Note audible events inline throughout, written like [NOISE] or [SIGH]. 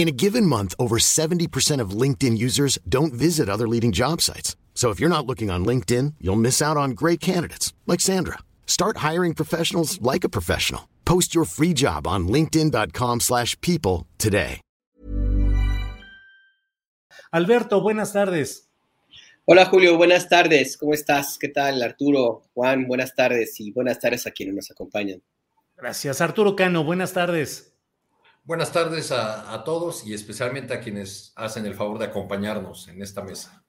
In a given month, over 70% of LinkedIn users don't visit other leading job sites. So if you're not looking on LinkedIn, you'll miss out on great candidates like Sandra. Start hiring professionals like a professional. Post your free job on linkedin.com/people today. Alberto, buenas tardes. Hola Julio, buenas tardes. ¿Cómo estás? ¿Qué tal Arturo? Juan, buenas tardes y buenas tardes a quienes nos acompañan. Gracias. Arturo Cano, buenas tardes. Buenas tardes a, a, todos y especialmente a quienes hacen el favor de acompañarnos en esta mesa.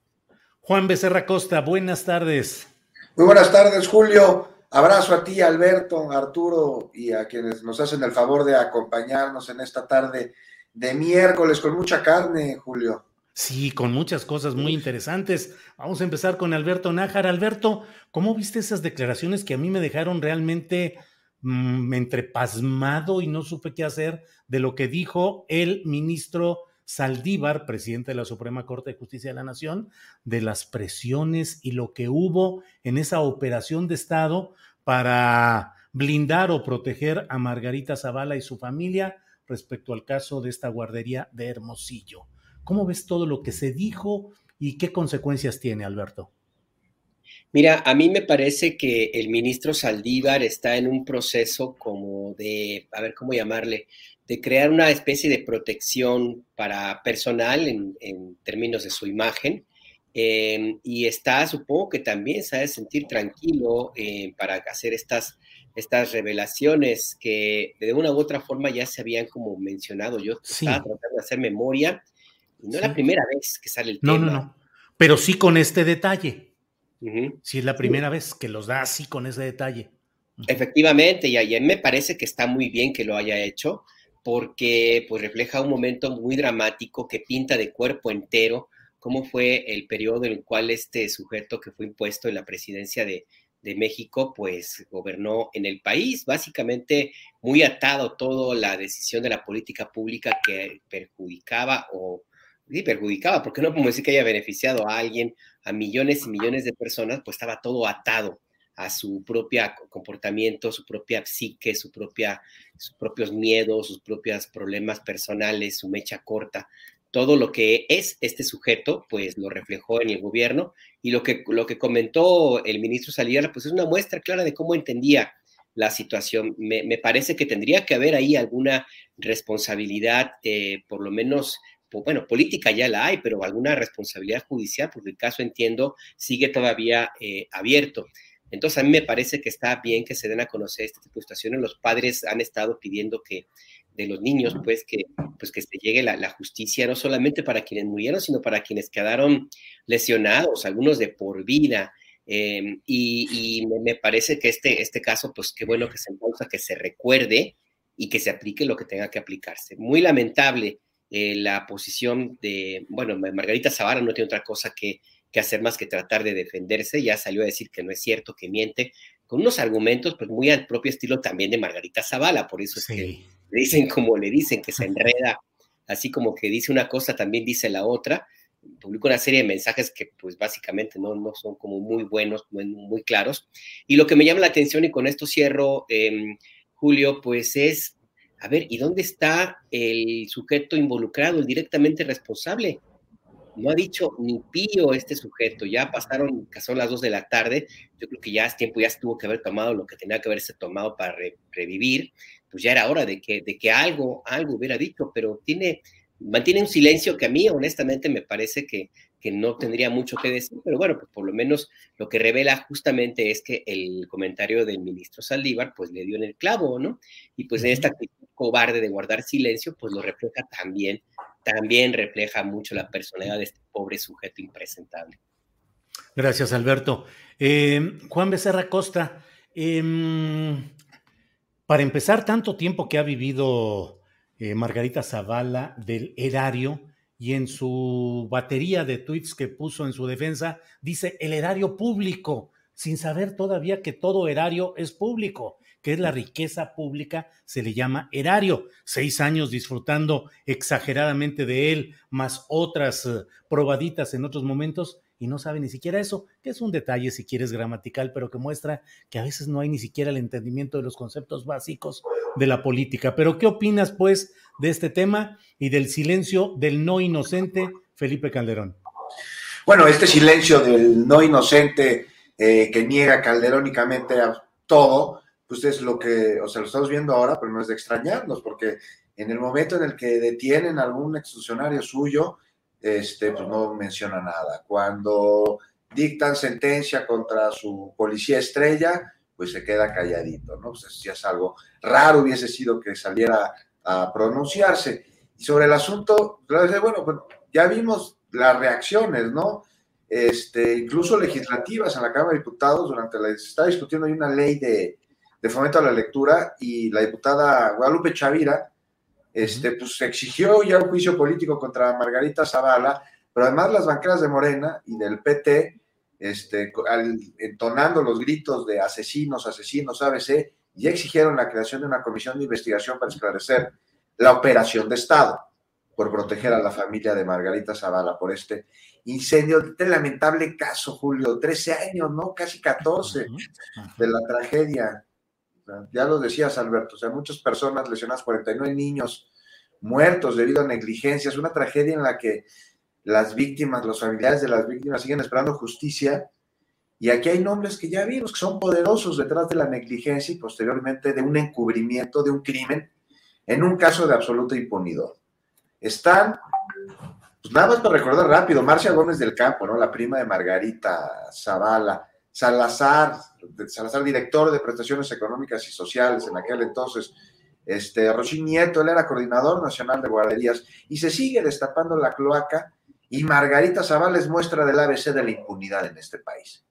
Juan Becerra Costa, buenas tardes. Muy buenas tardes, Julio. Abrazo a ti, Alberto, Arturo y a quienes nos hacen el favor de acompañarnos en esta tarde de miércoles con mucha carne, Julio. Sí, con muchas cosas muy interesantes. Vamos a empezar con Alberto Nájar. Alberto, ¿cómo viste esas declaraciones que a mí me dejaron realmente mmm, entre pasmado y no supe qué hacer de lo que dijo el ministro Saldívar, presidente de la Suprema Corte de Justicia de la Nación, de las presiones y lo que hubo en esa operación de Estado para blindar o proteger a Margarita Zavala y su familia respecto al caso de esta guardería de Hermosillo. ¿Cómo ves todo lo que se dijo y qué consecuencias tiene, Alberto? Mira, a mí me parece que el ministro Saldívar está en un proceso como de, a ver cómo llamarle, de crear una especie de protección para personal en, en términos de su imagen. Eh, y está, supongo que también se ha de sentir tranquilo eh, para hacer estas, estas revelaciones que de una u otra forma ya se habían como mencionado. Yo sí. estaba tratando de hacer memoria y no sí. es la primera vez que sale el no, tema. No, no, pero sí con este detalle. Uh -huh. Sí, es la primera sí. vez que los da así con ese detalle. Uh -huh. Efectivamente, y a mí me parece que está muy bien que lo haya hecho porque pues refleja un momento muy dramático que pinta de cuerpo entero cómo fue el periodo en el cual este sujeto que fue impuesto en la presidencia de, de México, pues gobernó en el país, básicamente muy atado todo la decisión de la política pública que perjudicaba o sí, perjudicaba, porque no podemos decir que haya beneficiado a alguien, a millones y millones de personas, pues estaba todo atado a su propio comportamiento, su propia psique, su propia, sus propios miedos, sus propios problemas personales, su mecha corta. Todo lo que es este sujeto, pues lo reflejó en el gobierno y lo que, lo que comentó el ministro Saliera, pues es una muestra clara de cómo entendía la situación. Me, me parece que tendría que haber ahí alguna responsabilidad, eh, por lo menos bueno, política ya la hay, pero alguna responsabilidad judicial, porque el caso, entiendo, sigue todavía eh, abierto. Entonces, a mí me parece que está bien que se den a conocer este tipo de situaciones. Los padres han estado pidiendo que de los niños, pues que, pues que se llegue la, la, justicia, no solamente para quienes murieron, sino para quienes quedaron lesionados, algunos de por vida. Eh, y, y me, me, parece que este, este caso, pues qué bueno que se pausa, que se recuerde y que se aplique lo que tenga que aplicarse. Muy lamentable eh, la posición de, bueno, Margarita Zavala no tiene otra cosa que, que, hacer más que tratar de defenderse, ya salió a decir que no es cierto, que miente, con unos argumentos pues muy al propio estilo también de Margarita Zavala, por eso sí. es que le dicen como le dicen, que se [LAUGHS] enreda, así como que dice una cosa, también dice la otra, publica una serie de mensajes que pues básicamente no, no son como muy buenos, muy, muy, claros, y lo que me llama la atención, y con esto cierro, eh, Julio, pues es a ver, ¿y dónde está el sujeto involucrado, el directamente responsable? No ha dicho ni pío este sujeto, ya pasaron, son las dos de la tarde, yo creo que ya es tiempo, ya se tuvo que haber tomado lo que tenía que haberse tomado para re, revivir, pues ya era hora de que, de que algo, algo hubiera dicho, pero tiene, mantiene un silencio que a mí honestamente me parece que, que no tendría mucho que decir, pero bueno, pues por lo menos lo que revela justamente es que el comentario del ministro Saldívar pues le dio en el clavo, ¿no? Y pues en esta actitud cobarde de guardar silencio, pues lo refleja también, también refleja mucho la personalidad de este pobre sujeto impresentable. Gracias, Alberto. Eh, Juan Becerra Costa, em, para empezar, tanto tiempo que ha vivido eh, Margarita Zavala del erario, y en su batería de tweets que puso en su defensa, dice el erario público, sin saber todavía que todo erario es público, que es la riqueza pública, se le llama erario. Seis años disfrutando exageradamente de él, más otras eh, probaditas en otros momentos, y no sabe ni siquiera eso, que es un detalle si quieres gramatical, pero que muestra que a veces no hay ni siquiera el entendimiento de los conceptos básicos de la política. Pero ¿qué opinas pues de este tema y del silencio del no inocente Felipe Calderón? Bueno, este silencio del no inocente eh, que niega calderónicamente a todo, pues es lo que, o sea, lo estamos viendo ahora, pero no es de extrañarnos, porque en el momento en el que detienen a algún exfuncionario suyo, este, pues no menciona nada. Cuando dictan sentencia contra su policía estrella, pues se queda calladito, ¿no? Pues si es algo raro hubiese sido que saliera a pronunciarse. Y sobre el asunto, bueno, ya vimos las reacciones, ¿no? Este, incluso legislativas en la Cámara de Diputados, durante la, se está discutiendo hay una ley de, de fomento a la lectura y la diputada Guadalupe Chavira este, pues exigió ya un juicio político contra Margarita Zavala, pero además las banqueras de Morena y del PT, este, entonando los gritos de asesinos, asesinos, ABC, ya exigieron la creación de una comisión de investigación para esclarecer la operación de Estado por proteger a la familia de Margarita Zavala por este incendio, este lamentable caso, Julio, 13 años, ¿no? Casi 14 de la tragedia ya lo decías, Alberto, o sea, muchas personas lesionadas, 49 niños muertos debido a negligencias, una tragedia en la que las víctimas, los familiares de las víctimas siguen esperando justicia. Y aquí hay nombres que ya vimos que son poderosos detrás de la negligencia y posteriormente de un encubrimiento de un crimen en un caso de absoluta impunidad. Están, pues nada más para recordar rápido, Marcia Gómez del Campo, ¿no? La prima de Margarita Zavala, Salazar, Salazar, director de prestaciones económicas y sociales en aquel entonces, este, Rosín Nieto, él era coordinador nacional de guarderías, y se sigue destapando la cloaca, y Margarita Zavala muestra del ABC de la impunidad en este país.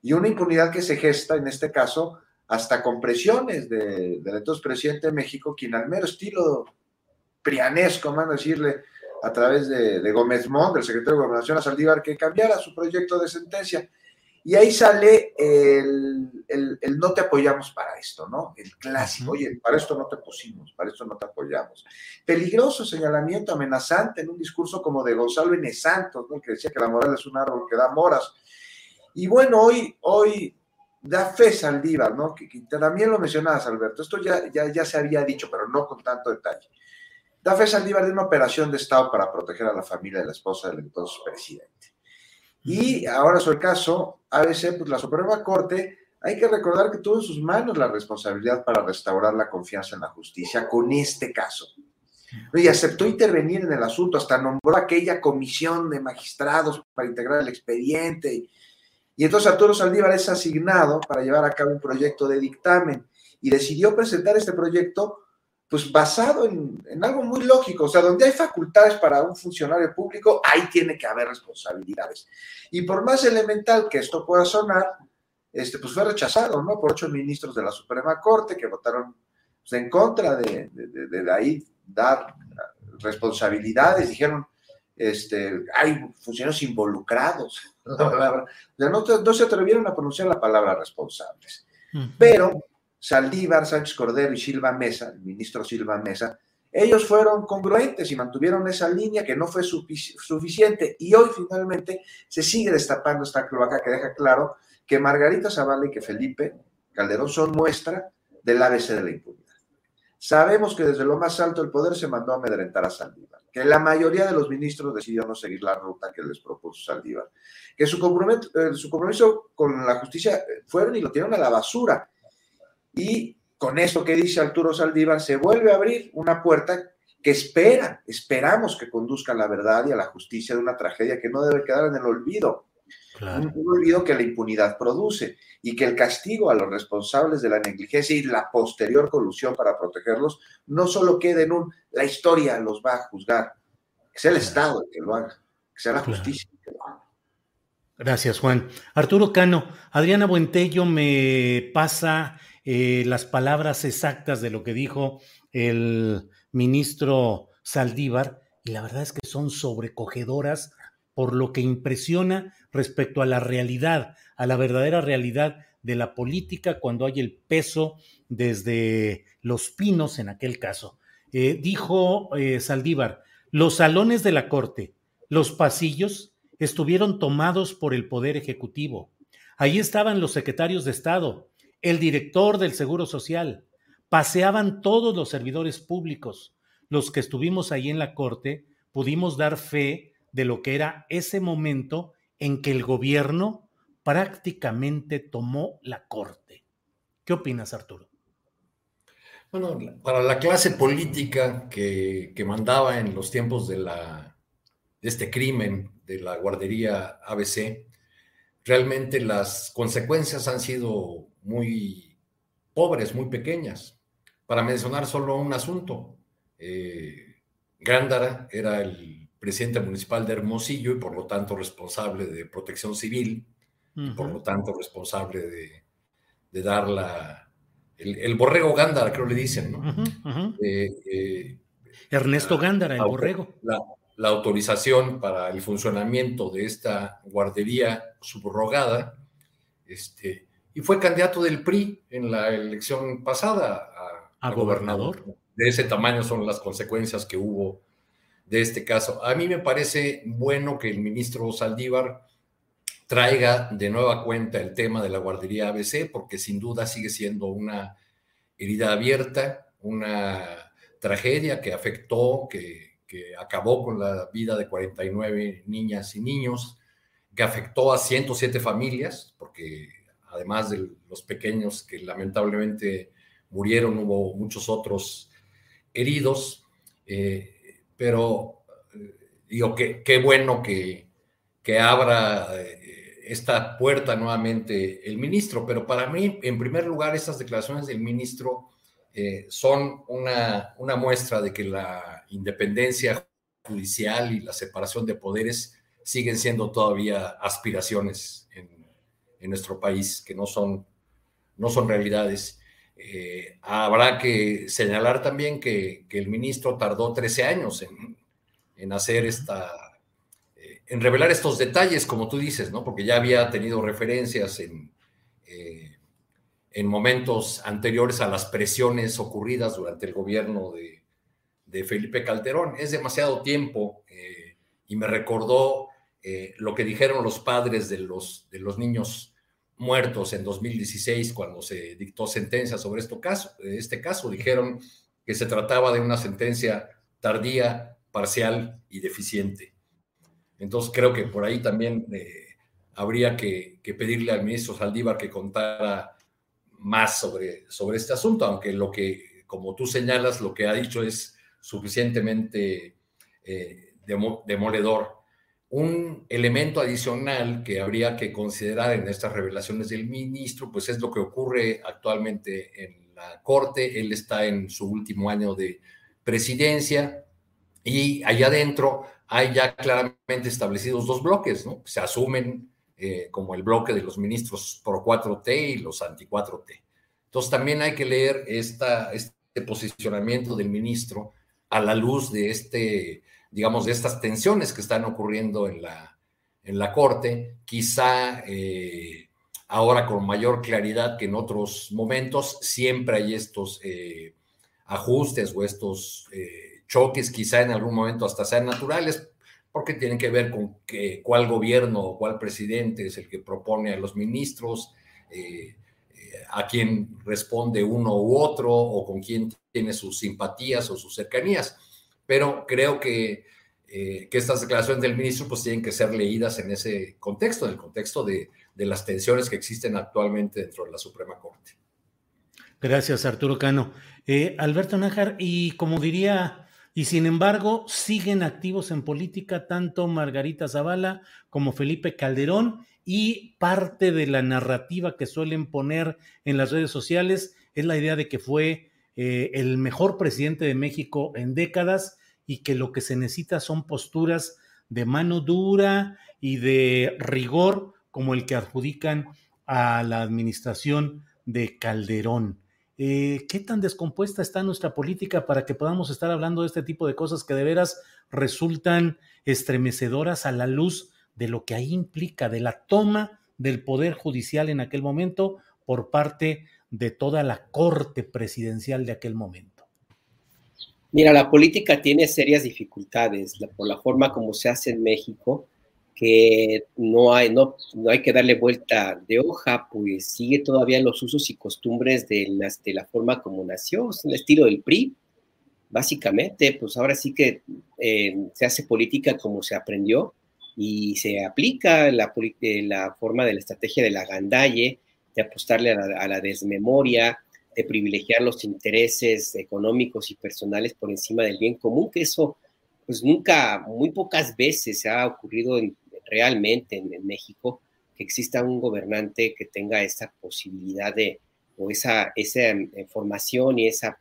Y una impunidad que se gesta, en este caso, hasta con presiones del entonces presidente de México, quien al mero estilo prianesco, van a decirle, a través de, de Gómez Mont, del secretario de Gobernación a Saldívar, que cambiara su proyecto de sentencia. Y ahí sale el, el, no te apoyamos para esto, ¿no? El clásico, oye, para esto no te pusimos, para esto no te apoyamos. Peligroso señalamiento, amenazante en un discurso como de Gonzalo N. Santos, ¿no? Que decía que la moral es un árbol que da moras. Y bueno, hoy, hoy da fe Saldívar, ¿no? Que, también lo mencionabas, Alberto. Esto ya, ya, ya se había dicho, pero no con tanto detalle. Da fe Saldívar de una operación de Estado para proteger a la familia de la esposa del entonces presidente. Y ahora sobre el caso ABC, pues la Suprema Corte, hay que recordar que tuvo en sus manos la responsabilidad para restaurar la confianza en la justicia con este caso. Y aceptó intervenir en el asunto, hasta nombró aquella comisión de magistrados para integrar el expediente. Y entonces Arturo Saldívar es asignado para llevar a cabo un proyecto de dictamen y decidió presentar este proyecto pues basado en, algo muy lógico, o sea, donde hay facultades para un funcionario público, ahí tiene que haber responsabilidades. Y por más elemental que esto pueda sonar, este, pues fue rechazado, ¿no? Por ocho ministros de la Suprema Corte que votaron pues, en contra de, de, ahí dar responsabilidades, dijeron, este, hay funcionarios involucrados, [LAUGHS] no, no, se atrevieron a pronunciar la palabra responsables. Pero Saldívar, Sánchez Cordero y Silva Mesa, el ministro Silva Mesa, ellos fueron congruentes y mantuvieron esa línea que no fue suficiente. Y hoy finalmente se sigue destapando esta cloaca que deja claro que Margarita Zavala y que Felipe Calderón son muestra del ABC de la impunidad. Sabemos que desde lo más alto del poder se mandó a amedrentar a Saldívar, que la mayoría de los ministros decidió no seguir la ruta que les propuso Saldívar, que su compromiso, eh, su compromiso con la justicia fueron y lo tiraron a la basura y con esto que dice Arturo Saldívar, se vuelve a abrir una puerta que esperan, esperamos que conduzcan a la verdad y a la justicia de una tragedia que no debe quedar en el olvido. Un, un, olvido que la impunidad produce y que el castigo a los responsables de la negligencia y la posterior colusión para protegerlos no solo quede en un, la historia los va a juzgar, que sea el Estado el que lo haga, que sea la justicia el que lo haga. Gracias, Juan. Arturo Cano, Adriana Buentello me pasa eh, las palabras exactas de lo que dijo el ministro Saldívar, y la verdad es que son sobrecogedoras por lo que impresiona respecto a la realidad, a la verdadera realidad de la política cuando hay el peso desde los pinos en aquel caso. Eh, dijo eh, Saldívar, los salones de la Corte, los pasillos estuvieron tomados por el Poder Ejecutivo. Ahí estaban los secretarios de Estado, el director del Seguro Social, paseaban todos los servidores públicos. Los que estuvimos ahí en la Corte pudimos dar fe de lo que era ese momento en que el gobierno prácticamente tomó la Corte. ¿Qué opinas, Arturo? Bueno, para la clase política que, mandaba en los tiempos de este crimen de la guardería ABC, realmente las consecuencias han sido muy pobres, muy pequeñas. Para mencionar solo un asunto, eh, Gándara era el presidente municipal de Hermosillo y por lo tanto responsable de protección civil, por lo tanto responsable de, de dar la, el, el, borrego Gándara, creo le dicen, ¿no? Eh, eh, Ernesto la, Gándara, el la, borrego. La, la, autorización para el funcionamiento de esta guardería subrogada, este, y fue candidato del PRI en la elección pasada a, a, a gobernador. gobernador. De ese tamaño son las consecuencias que hubo de este caso. A mí me parece bueno que el ministro Saldívar traiga de nueva cuenta el tema de la guardería ABC, porque sin duda sigue siendo una herida abierta, una tragedia que afectó, que, que acabó con la vida de 49 niñas y niños, que afectó a 107 familias, porque además de los pequeños que lamentablemente murieron, hubo muchos otros heridos, eh, pero eh, digo que qué bueno que, que abra eh, esta puerta nuevamente el ministro, pero para mí, en primer lugar, estas declaraciones del ministro son una, una muestra de que la independencia judicial y la separación de poderes siguen siendo todavía aspiraciones en, en nuestro país, que no son, no son realidades. Eh, habrá que señalar también que, que, el ministro tardó 13 años en, en hacer esta, eh, en revelar estos detalles, como tú dices, ¿no? Porque ya había tenido referencias en, eh, en momentos anteriores a las presiones ocurridas durante el gobierno de, de Felipe Calderón. Es demasiado tiempo y me recordó lo que dijeron los padres de los, de los niños muertos en 2016 cuando se dictó sentencia sobre esto caso, este caso. Dijeron que se trataba de una sentencia tardía, parcial y deficiente. Entonces creo que por ahí también eh, habría que, que, pedirle al ministro Saldívar que contara más sobre, sobre este asunto, aunque lo que, como tú señalas, lo que ha dicho es suficientemente eh, demoledor un elemento adicional que habría que considerar en estas revelaciones del ministro, pues es lo que ocurre actualmente en la Corte. Él está en su último año de presidencia y allá adentro hay ya claramente establecidos dos bloques, ¿no? Se asumen eh, como el bloque de los ministros pro 4T y los anti 4T. Entonces también hay que leer esta, este posicionamiento del ministro a la luz de este digamos, de estas tensiones que están ocurriendo en la, en la Corte, quizá eh, ahora con mayor claridad que en otros momentos, siempre hay estos eh, ajustes o estos eh, choques, quizá en algún momento hasta sean naturales, porque tienen que ver con que, cuál gobierno o cuál presidente es el que propone a los ministros, a quién responde uno u otro o con quién tiene sus simpatías o sus cercanías pero creo que, eh, que estas declaraciones del ministro pues tienen que ser leídas en ese contexto, en el contexto de, de las tensiones que existen actualmente dentro de la Suprema Corte. Gracias, Arturo Cano. Eh, Alberto Nájar, y como diría y sin embargo siguen activos en política tanto Margarita Zavala como Felipe Calderón y parte de la narrativa que suelen poner en las redes sociales es la idea de que fue eh, el mejor presidente de México en décadas y que lo que se necesita son posturas de mano dura y de rigor como el que adjudican a la administración de Calderón. Eh, ¿Qué tan descompuesta está nuestra política para que podamos estar hablando de este tipo de cosas que de veras resultan estremecedoras a la luz de lo que ahí implica, de la toma del poder judicial en aquel momento por parte de toda la corte presidencial de aquel momento? Mira, la política tiene serias dificultades por la forma como se hace en México, que no hay, no, no hay que darle vuelta de hoja, pues sigue todavía los usos y costumbres de, de la forma como nació, es el estilo del PRI, básicamente, pues ahora sí que eh, se hace política como se aprendió y se aplica la, eh, la forma de la estrategia de la gandalle, de apostarle a la, desmemoria, de privilegiar los intereses económicos y personales por encima del bien común, que eso pues nunca, muy pocas veces se ha ocurrido realmente en, México que exista un gobernante que tenga esa posibilidad de, o esa, esa em, formación y esa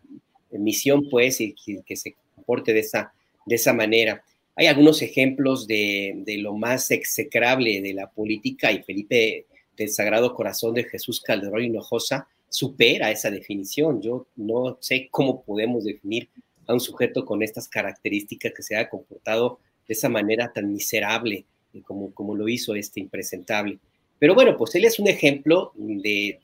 misión, pues, y que, se comporte de esa, de esa manera. Hay algunos ejemplos de, de, lo más execrable de la política y Felipe del Sagrado Corazón de Jesús Calderón Hinojosa supera esa definición. Yo no sé cómo podemos definir a un sujeto con estas características que se haya comportado de esa manera tan miserable eh, como, como lo hizo este impresentable. Pero bueno, pues él es un ejemplo de,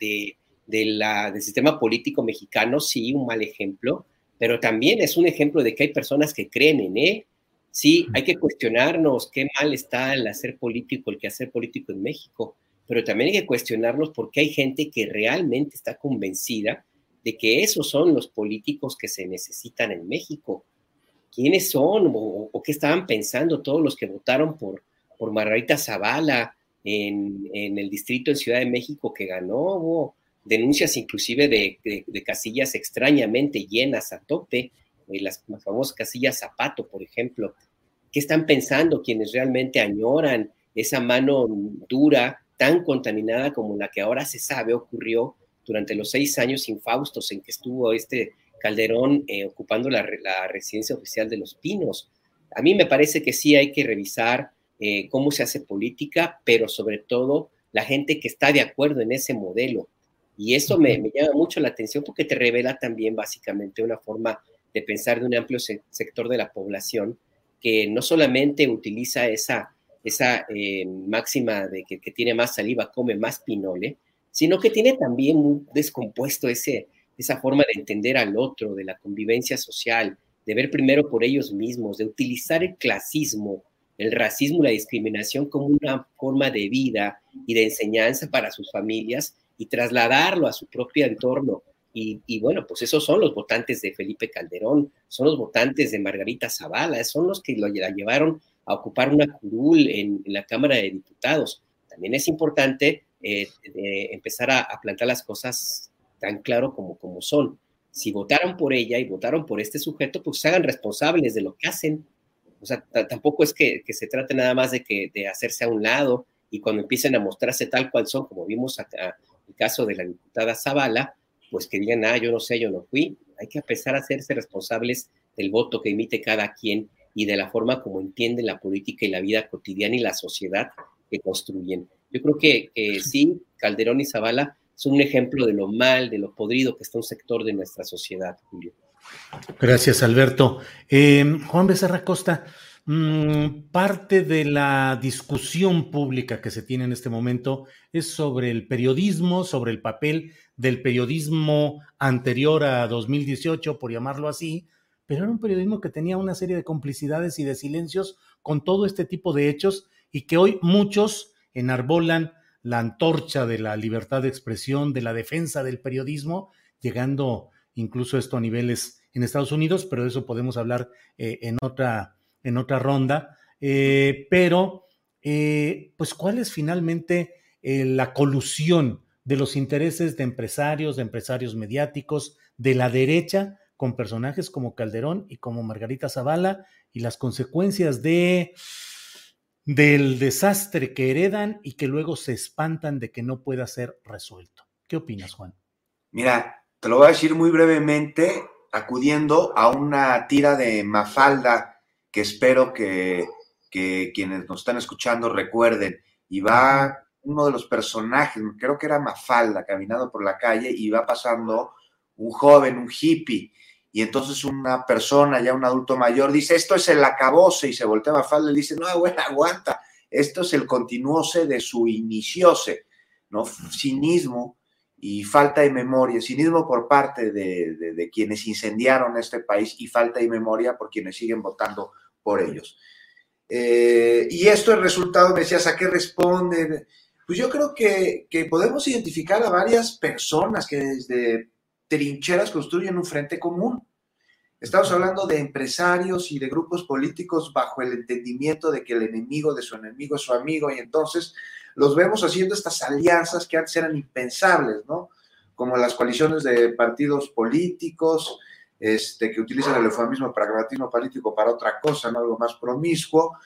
de, la, del sistema político mexicano, sí, un mal ejemplo, pero también es un ejemplo de que hay personas que creen en él. Sí, hay que cuestionarnos qué mal está el hacer político, el que hacer político en México pero también hay que cuestionarnos porque hay gente que realmente está convencida de que esos son los políticos que se necesitan en México. ¿Quiénes son o, qué estaban pensando todos los que votaron por, por Margarita Zavala en, el distrito en Ciudad de México que ganó? Denuncias inclusive de, casillas extrañamente llenas a tope, eh, las famosas casillas Zapato, por ejemplo. ¿Qué están pensando quienes realmente añoran esa mano dura tan contaminada como la que ahora se sabe ocurrió durante los seis años infaustos en que estuvo este Calderón eh, ocupando la, residencia oficial de Los Pinos. A mí me parece que sí hay que revisar eh, cómo se hace política, pero sobre todo la gente que está de acuerdo en ese modelo. Y eso me, me llama mucho la atención porque te revela también básicamente una forma de pensar de un amplio sector de la población que no solamente utiliza esa esa eh, máxima de que, que, tiene más saliva come más pinole, sino que tiene también un descompuesto ese, esa forma de entender al otro, de la convivencia social, de ver primero por ellos mismos, de utilizar el clasismo, el racismo, la discriminación como una forma de vida y de enseñanza para sus familias y trasladarlo a su propio entorno. Y, y, bueno, pues esos son los votantes de Felipe Calderón, son los votantes de Margarita Zavala, son los que lo la llevaron a ocupar una curul en, la Cámara de Diputados. También es importante eh, empezar a, plantar las cosas tan claro como, como son. Si votaron por ella y votaron por este sujeto, pues se hagan responsables de lo que hacen. O sea, tampoco es que, se trate nada más de, que, de hacerse a un lado y cuando empiecen a mostrarse tal cual son, como vimos acá, el caso de la diputada Zavala, pues que digan, ah, yo no sé, yo no fui. Hay que empezar a hacerse responsables del voto que emite cada quien y de la forma como entienden la política y la vida cotidiana y la sociedad que construyen. Yo creo que sí, Calderón y Zavala son un ejemplo de lo mal, de lo podrido que está un sector de nuestra sociedad, Julio. Gracias, Alberto. Eh, Juan Becerra Costa, mm, parte de la discusión pública que se tiene en este momento es sobre el periodismo, sobre el papel del periodismo anterior a 2018, por llamarlo así, pero era un periodismo que tenía una serie de complicidades y de silencios con todo este tipo de hechos y que hoy muchos enarbolan la antorcha de la libertad de expresión, de la defensa del periodismo, llegando incluso esto a niveles en Estados Unidos, pero de eso podemos hablar eh, en, otra, en otra ronda. Eh, pero, eh, pues, ¿cuál es finalmente la colusión de los intereses de empresarios, de empresarios mediáticos, de la derecha con personajes como Calderón y como Margarita Zavala y las consecuencias de del desastre que heredan y que luego se espantan de que no pueda ser resuelto. ¿Qué opinas, Juan? Mira, te lo voy a decir muy brevemente, acudiendo a una tira de Mafalda que espero que, que quienes nos están escuchando recuerden. Y va uno de los personajes, creo que era Mafalda, caminando por la calle y va pasando un joven, un hippie, y entonces una persona, ya un adulto mayor, dice, esto es el acabose, y se voltea a Mafalda y dice, no, bueno, aguanta, esto es el continuose de su iniciose, ¿no? Cinismo y falta de memoria, cinismo por parte de, quienes incendiaron este país y falta de memoria por quienes siguen votando por ellos. Eh, y esto el resultado, me decías, ¿a qué responde? Pues yo creo que, podemos identificar a varias personas que desde trincheras construyen un frente común. Estamos hablando de empresarios y de grupos políticos bajo el entendimiento de que el enemigo de su enemigo es su amigo y entonces los vemos haciendo estas alianzas que antes eran impensables, ¿no? Como las coaliciones de partidos políticos, este, que utilizan el eufemismo pragmatismo político para otra cosa, ¿no? Algo más promiscuo,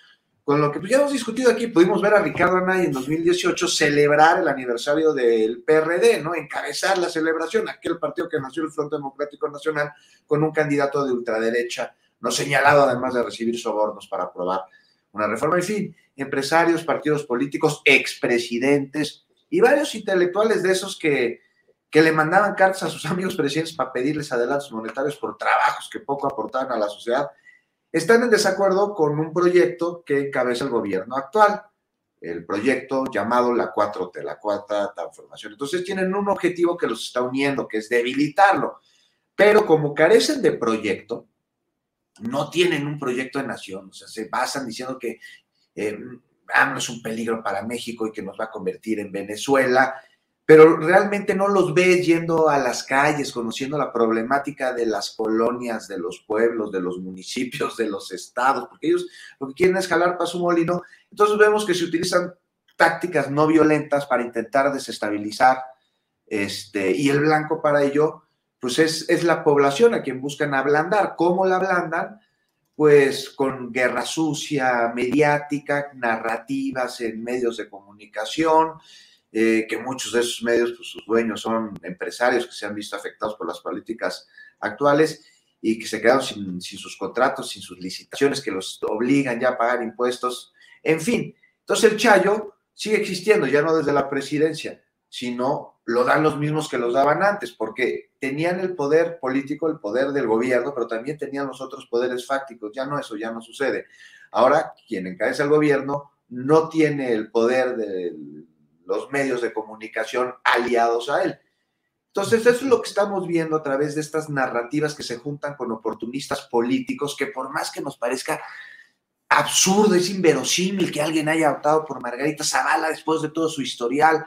con lo que pues, ya hemos discutido aquí, pudimos ver a Ricardo Anaya en 2018 celebrar el aniversario del PRD, ¿no? Encabezar la celebración, aquel partido que nació el Frente Democrático Nacional con un candidato de ultraderecha, no señalado además de recibir sobornos para aprobar una reforma. En fin, empresarios, partidos políticos, expresidentes y varios intelectuales de esos que, que le mandaban cartas a sus [LAUGHS] amigos presidentes para pedirles adelantos monetarios por trabajos que poco aportaban a la sociedad están en desacuerdo con un proyecto que encabeza el gobierno actual, el proyecto llamado la 4T, la cuarta transformación. Entonces tienen un objetivo que los está uniendo, que es debilitarlo. Pero como carecen de proyecto, no tienen un proyecto de nación, o sea, se basan diciendo que eh, es un peligro para México y que nos va a convertir en Venezuela, pero realmente no los ves yendo a las calles, conociendo la problemática de las colonias, de los pueblos, de los municipios, de los estados, porque ellos lo que quieren es jalar para su molino. Entonces vemos que se utilizan tácticas no violentas para intentar desestabilizar, este, y el blanco para ello, pues es, es la población a quien buscan ablandar. ¿Cómo la ablandan? Pues con guerra sucia, mediática, narrativas en medios de comunicación, eh, que muchos de esos medios, pues sus dueños son empresarios que se han visto afectados por las políticas actuales y que se quedaron sin, sus contratos, sin sus licitaciones, que los obligan ya a pagar impuestos. En fin, entonces el Chayo sigue existiendo, ya no desde la presidencia, sino lo dan los mismos que los daban antes, porque tenían el poder político, el poder del gobierno, pero también tenían los otros poderes fácticos. Ya no, eso ya no sucede. Ahora, quien encabeza el gobierno no tiene el poder del los medios de comunicación aliados a él. Entonces, eso es lo que estamos viendo a través de estas narrativas que se juntan con oportunistas políticos, que por más que nos parezca absurdo, es inverosímil que alguien haya optado por Margarita Zavala después de todo su historial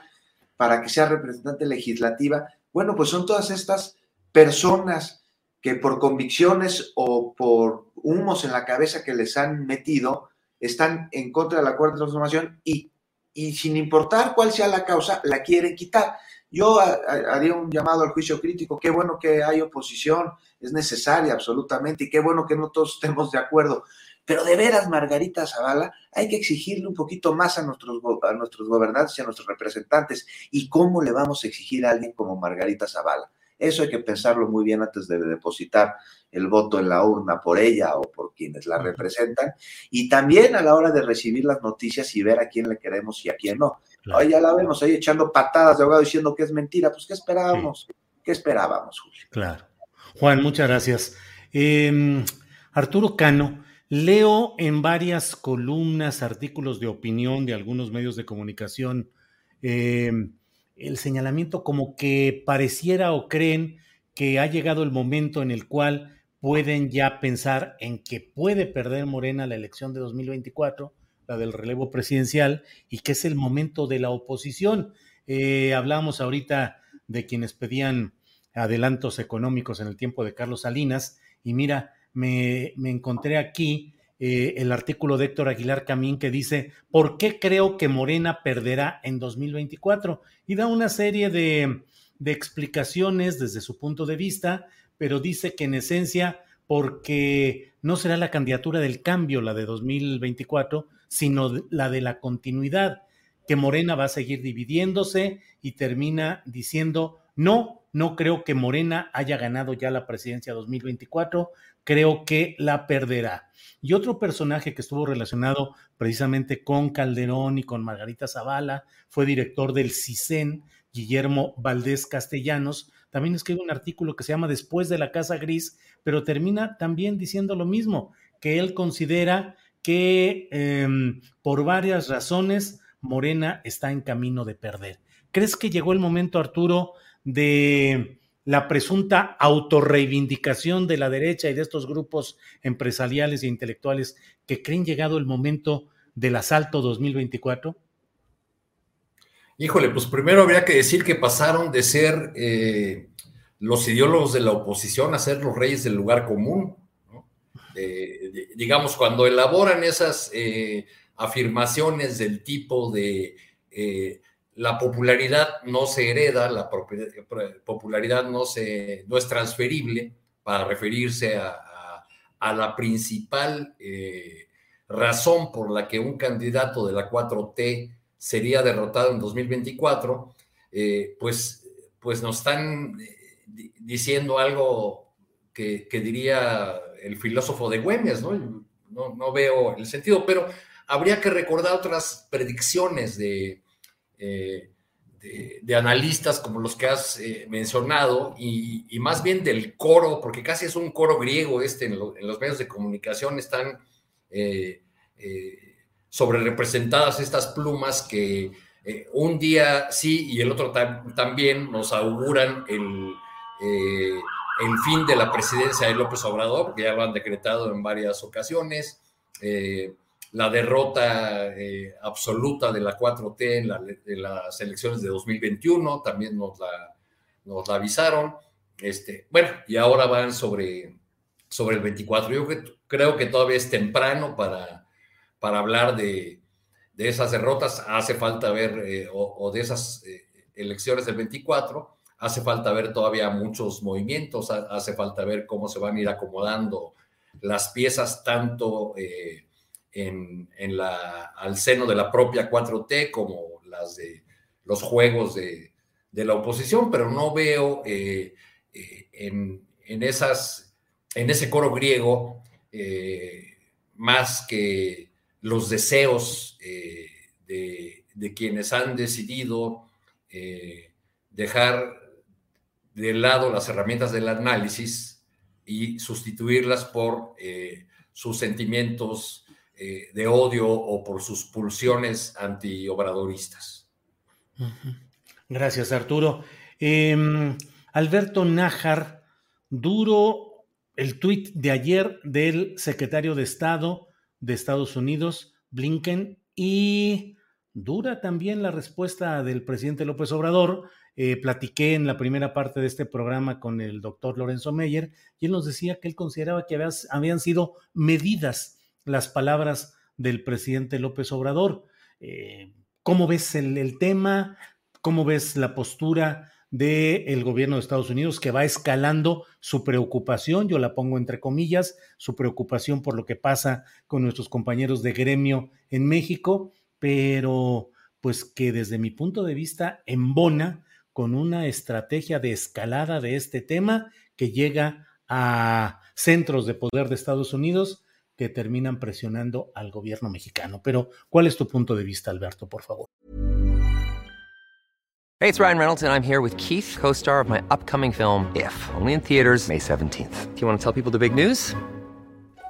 para que sea representante legislativa. Bueno, pues son todas estas personas que por convicciones o por humos en la cabeza que les han metido, están en contra de la cuarta transformación y y sin importar cuál sea la causa, la quieren quitar. Yo haría un llamado al juicio crítico, qué bueno que hay oposición, es necesaria absolutamente, y qué bueno que no todos [LAUGHS] estemos de acuerdo. Pero de veras, Margarita Zavala, hay que exigirle un poquito más a nuestros, a nuestros gobernantes y a nuestros representantes. ¿Y cómo le vamos a exigir a alguien como Margarita Zavala? Eso hay que pensarlo muy bien antes de depositar el voto en la urna por ella o por quienes la representan. Y también a la hora de recibir las noticias y ver a quién le queremos y a quién no. Hoy ya la vemos ahí echando patadas de abogado diciendo que es mentira. Pues, ¿qué esperábamos? ¿Qué esperábamos, Julio? Claro. Juan, muchas gracias. Em, Arturo Cano, leo en varias columnas, artículos de opinión de algunos medios de comunicación, eh, el señalamiento como que pareciera o creen que ha llegado el momento en el cual pueden ya pensar en que puede perder Morena la elección de 2024, la del relevo presidencial, y que es el momento de la oposición. Eh, hablamos ahorita de quienes pedían adelantos económicos en el tiempo de Carlos Salinas, y mira, me, me encontré aquí eh, el artículo de Héctor Aguilar Camín que dice, ¿por qué creo que Morena perderá en 2024? Y da una serie de, de explicaciones desde su punto de vista, pero dice que en esencia porque no será la candidatura del cambio la de 2024, sino la de la continuidad, que Morena va a seguir dividiéndose y termina diciendo, no, no creo que Morena haya ganado ya la presidencia 2024, creo que la perderá. Y otro personaje que estuvo relacionado precisamente con Calderón y con Margarita Zavala fue director del CISEN, Guillermo Valdés Castellanos, también escribe un artículo que se llama Después de la Casa Gris, pero termina también diciendo lo mismo, que él considera que em, por varias razones Morena está en camino de perder. ¿Crees que llegó el momento, Arturo, de la presunta autorreivindicación de la derecha y de estos grupos empresariales e intelectuales que creen llegado el momento del asalto 2024? Híjole, pues primero habría que decir que pasaron de ser eh, los ideólogos de la oposición a ser los reyes del lugar común. digamos, cuando elaboran esas eh, afirmaciones del tipo de eh, la popularidad no se hereda, la popularidad no, se, no es transferible para referirse a, a la principal razón por la que un candidato de la 4T sería derrotado en 2024, eh, pues, pues nos están eh, diciendo algo que, diría el filósofo de Güemes, ¿no? ¿no? veo el sentido, pero habría que recordar otras predicciones de, eh, de, analistas como los que has mencionado y, más bien del coro, porque casi es un coro griego este, en, los medios de comunicación están sobre representadas estas plumas que eh, un día sí y el otro también nos auguran el, eh, el, fin de la presidencia de López Obrador, porque ya lo han decretado en varias ocasiones, eh, la derrota absoluta de la 4T en, las elecciones de 2021, también nos la, nos avisaron. Este, bueno, y ahora van sobre, sobre el 24. Yo creo que todavía es temprano para para hablar de, esas derrotas, hace falta ver, eh, o, de esas eh, elecciones del 24, hace falta ver todavía muchos movimientos, hace falta ver cómo se van a ir acomodando las piezas tanto eh, en, la, al seno de la propia 4T como las de los juegos de, la oposición, pero no veo en, esas, en ese coro griego más que los deseos eh, de, quienes han decidido eh, dejar de lado las herramientas del análisis y sustituirlas por eh, sus sentimientos de odio o por sus pulsiones antiobradoristas. Gracias, Arturo. Em, Alberto Nájar, duro el tuit de ayer del secretario de Estado de Estados Unidos, Blinken, y dura también la respuesta del presidente López Obrador. Eh, platiqué en la primera parte de este programa con el doctor Lorenzo Meyer y él nos decía que él consideraba que habían sido medidas las palabras del presidente López Obrador. Eh, ¿Cómo ves el, tema? ¿Cómo ves la postura del gobierno de Estados Unidos que va escalando su preocupación, yo la pongo entre comillas, su preocupación por lo que pasa con nuestros compañeros de gremio en México, pero pues que desde mi punto de vista embona con una estrategia de escalada de este tema que llega a centros de poder de Estados Unidos que terminan presionando al gobierno mexicano. Pero, ¿cuál es tu punto de vista, Alberto, por favor? Hey, it's Ryan Reynolds, and I'm here with Keith, co star of my upcoming film, If, only in theaters, May 17th. Do you want to tell people the big news?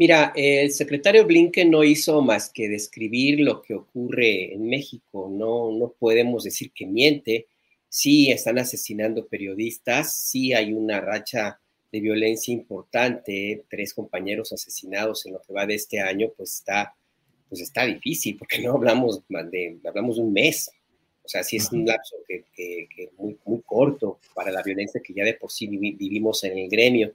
Mira, el secretario Blinken no hizo más que describir lo que ocurre en México. No, no podemos decir que miente. Sí están asesinando periodistas, sí hay una racha de violencia importante, tres compañeros asesinados en lo que va de este año, pues está, pues está difícil, porque no hablamos de, hablamos de un mes. O sea, sí es un lapso que, muy, muy corto para la violencia que ya de por sí vivimos en el gremio.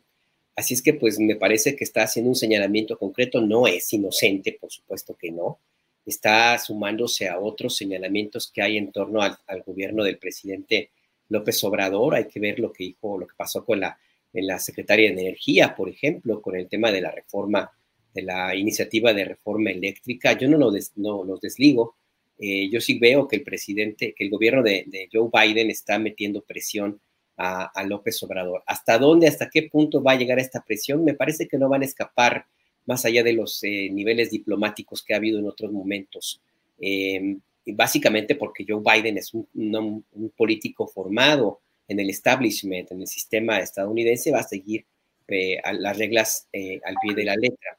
Así es que pues me parece que está haciendo un señalamiento concreto, no es inocente, por supuesto que no, está sumándose a otros señalamientos que hay en torno al, gobierno del presidente López Obrador, hay que ver lo que dijo, lo que pasó con la en la Secretaría de Energía, por ejemplo, con el tema de la reforma, de la iniciativa de reforma eléctrica. Yo no, lo desligo. Eh, yo sí veo que el presidente, que el gobierno de, Joe Biden está metiendo presión a, López Obrador. ¿Hasta dónde, hasta qué punto va a llegar esta presión? Me parece que no van a escapar más allá de los eh, niveles diplomáticos que ha habido en otros momentos. Eh, básicamente porque Joe Biden es un, político formado, en el establishment, en el sistema estadounidense, va a seguir eh, las reglas eh, al pie de la letra.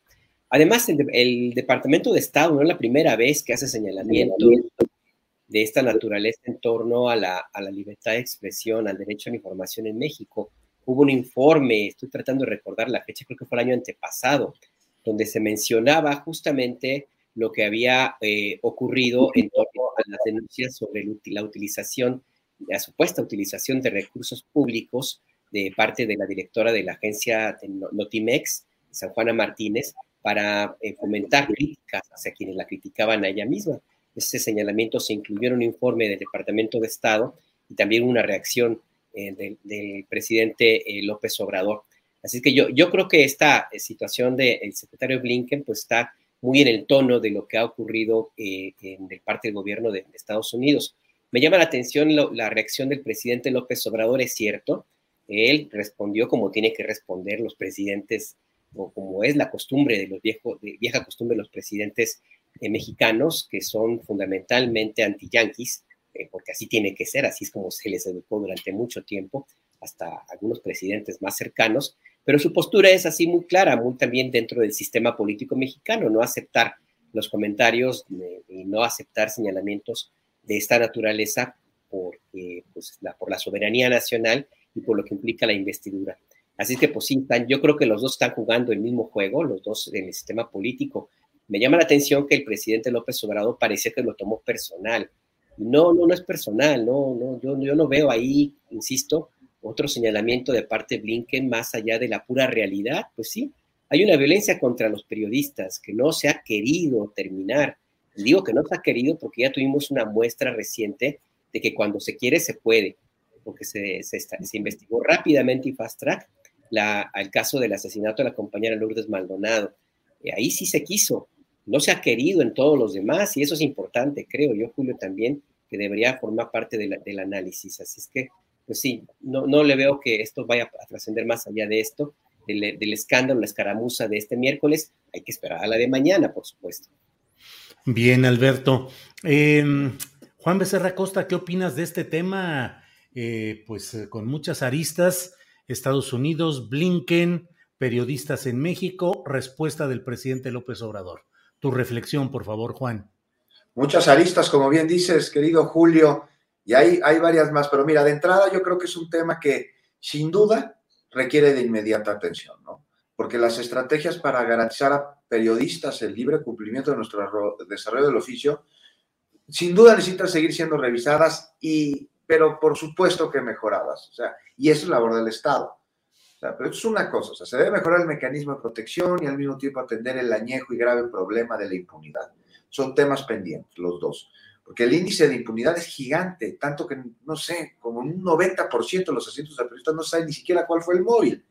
Además, el, Departamento de Estado no es la primera vez que hace señalamientos de esta naturaleza en torno a la, a la libertad de expresión, al derecho a la información en México. Hubo un informe, estoy tratando de recordar la fecha, creo que fue el año antepasado, donde se mencionaba justamente lo que había eh, ocurrido en torno a las denuncias sobre la utilización la supuesta utilización de recursos públicos de parte de la directora de la agencia Notimex, San Juana Martínez, para eh, fomentar críticas hacia quienes la criticaban a ella misma. Ese señalamiento se incluyó en un informe del Departamento de Estado y también una reacción eh, del, presidente eh, López Obrador. Así que yo, yo creo que esta situación del secretario Blinken pues está muy en el tono de lo que ha ocurrido en de parte del gobierno de Estados Unidos. Me llama la atención la reacción del presidente López Obrador, es cierto, él respondió como tiene que responder los presidentes, o como es la costumbre de los viejos, de vieja costumbre de los presidentes eh, mexicanos, que son fundamentalmente anti-yanquis, eh, porque así tiene que ser, así es como se les educó durante mucho tiempo, hasta algunos presidentes más cercanos, pero su postura es así muy clara, muy también dentro del sistema político mexicano, no aceptar los comentarios eh, y no aceptar señalamientos de esta naturaleza porque, pues, la, por la soberanía nacional y por lo que implica la investidura. Así que, pues sí, yo creo que los dos están jugando el mismo juego, los dos en el sistema político. Me llama la atención que el presidente López Obrador parece que lo tomó personal. No, no, no es personal, no, no, yo, yo no veo ahí, insisto, otro señalamiento de parte de Blinken más allá de la pura realidad. Pues sí, hay una violencia contra los periodistas que no se ha querido terminar Digo que no se ha querido porque ya tuvimos una muestra reciente de que cuando se quiere se puede, porque se, se, investigó rápidamente y fast track la, el caso del asesinato de la compañera Lourdes Maldonado. Eh, ahí sí se quiso, no se ha querido en todos los demás y eso es importante, creo yo, Julio, también, que debería formar parte del análisis. Así es que, pues sí, no, no le veo que esto vaya a trascender más allá de esto, del, escándalo, la escaramuza de este miércoles. Hay que esperar a la de mañana, por supuesto. Bien, Alberto. Em, Juan Becerra Costa, ¿qué opinas de este tema? Eh, pues eh, con muchas aristas, Estados Unidos, Blinken, periodistas en México, respuesta del presidente López Obrador. Tu reflexión, por favor, Juan. Muchas aristas, como bien dices, querido Julio, y hay, hay varias más, pero mira, de entrada yo creo que es un tema que sin duda requiere de inmediata atención, ¿no? porque las estrategias para garantizar a periodistas el libre cumplimiento de nuestro desarrollo del oficio, sin duda necesitan seguir siendo revisadas, y, pero por supuesto que mejoradas. O sea, y es labor del Estado. Pero es una cosa, o sea, se debe mejorar el mecanismo de protección y al mismo tiempo atender el añejo y grave problema de la impunidad. Son temas pendientes, los dos. Porque el índice de impunidad es gigante, tanto que, no sé, como un 90% de los asientos de periodistas no saben ni siquiera cuál fue el móvil.